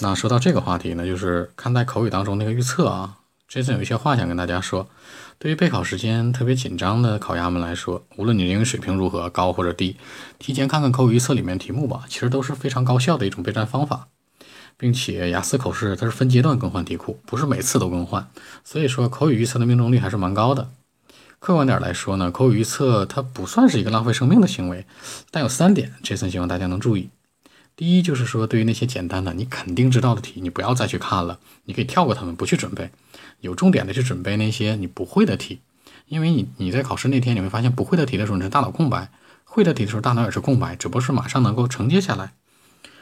那说到这个话题呢，就是看待口语当中那个预测啊，Jason 有一些话想跟大家说。对于备考时间特别紧张的考鸭们来说，无论你英语水平如何高或者低，提前看看口语预测里面题目吧，其实都是非常高效的一种备战方法。并且雅思口试它是分阶段更换题库，不是每次都更换，所以说口语预测的命中率还是蛮高的。客观点来说呢，口语预测它不算是一个浪费生命的行为，但有三点，Jason 希望大家能注意。第一就是说，对于那些简单的你肯定知道的题，你不要再去看了，你可以跳过它们，不去准备，有重点的去准备那些你不会的题，因为你你在考试那天你会发现不会的题的时候你是大脑空白，会的题的时候大脑也是空白，只不过是马上能够承接下来。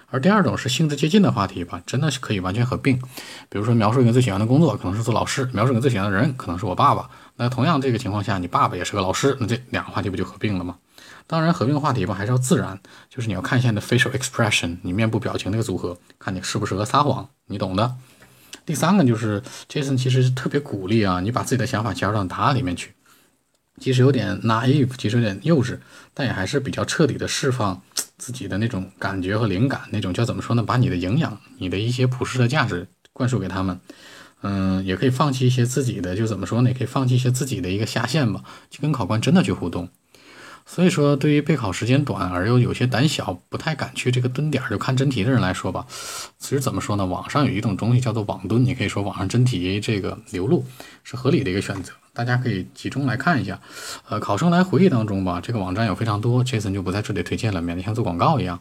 而第二种是性质接近的话题吧，真的是可以完全合并，比如说描述一个最喜欢的工作，可能是做老师；描述一个最喜欢的人，可能是我爸爸。那同样这个情况下，你爸爸也是个老师，那这两个话题不就合并了吗？当然，合并话题吧，还是要自然，就是你要看一下你的 facial expression，你面部表情那个组合，看你适不适合撒谎，你懂的。第三个就是 Jason 其实特别鼓励啊，你把自己的想法加入到答案里面去，即使有点 naive，即使有点幼稚，但也还是比较彻底的释放 自己的那种感觉和灵感，那种叫怎么说呢？把你的营养，你的一些普世的价值灌输给他们。嗯，也可以放弃一些自己的，就怎么说呢？也可以放弃一些自己的一个下限吧，去跟考官真的去互动。所以说，对于备考时间短而又有些胆小、不太敢去这个蹲点就看真题的人来说吧，其实怎么说呢？网上有一种东西叫做网蹲，你可以说网上真题这个流露是合理的一个选择，大家可以集中来看一下。呃，考生来回忆当中吧，这个网站有非常多，Jason 就不在这里推荐了，免得像做广告一样。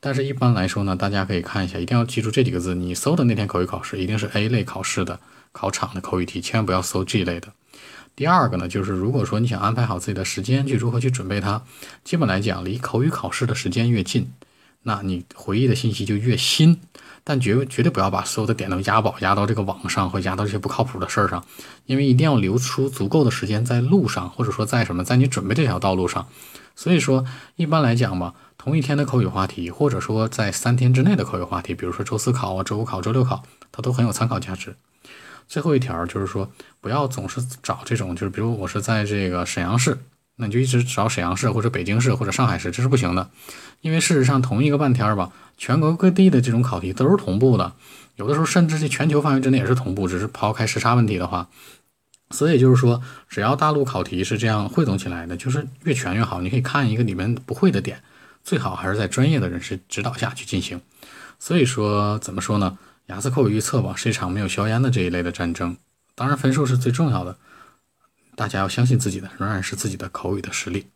但是一般来说呢，大家可以看一下，一定要记住这几个字，你搜的那天口语考试一定是 A 类考试的考场的口语题，千万不要搜 G 类的。第二个呢，就是如果说你想安排好自己的时间去如何去准备它，基本来讲，离口语考试的时间越近，那你回忆的信息就越新。但绝绝对不要把所有的点都押宝押到这个网上，或押到这些不靠谱的事儿上，因为一定要留出足够的时间在路上，或者说在什么，在你准备这条道路上。所以说，一般来讲吧，同一天的口语话题，或者说在三天之内的口语话题，比如说周四考啊，周五考，周六考，它都很有参考价值。最后一条就是说，不要总是找这种，就是比如我是在这个沈阳市，那你就一直找沈阳市或者北京市或者上海市，这是不行的。因为事实上，同一个半天儿吧，全国各地的这种考题都是同步的，有的时候甚至在全球范围之内也是同步，只是抛开时差问题的话。所以就是说，只要大陆考题是这样汇总起来的，就是越全越好。你可以看一个里面不会的点，最好还是在专业的人士指导下去进行。所以说，怎么说呢？雅思口语预测吧，是一场没有硝烟的这一类的战争。当然，分数是最重要的，大家要相信自己的，仍然是自己的口语的实力。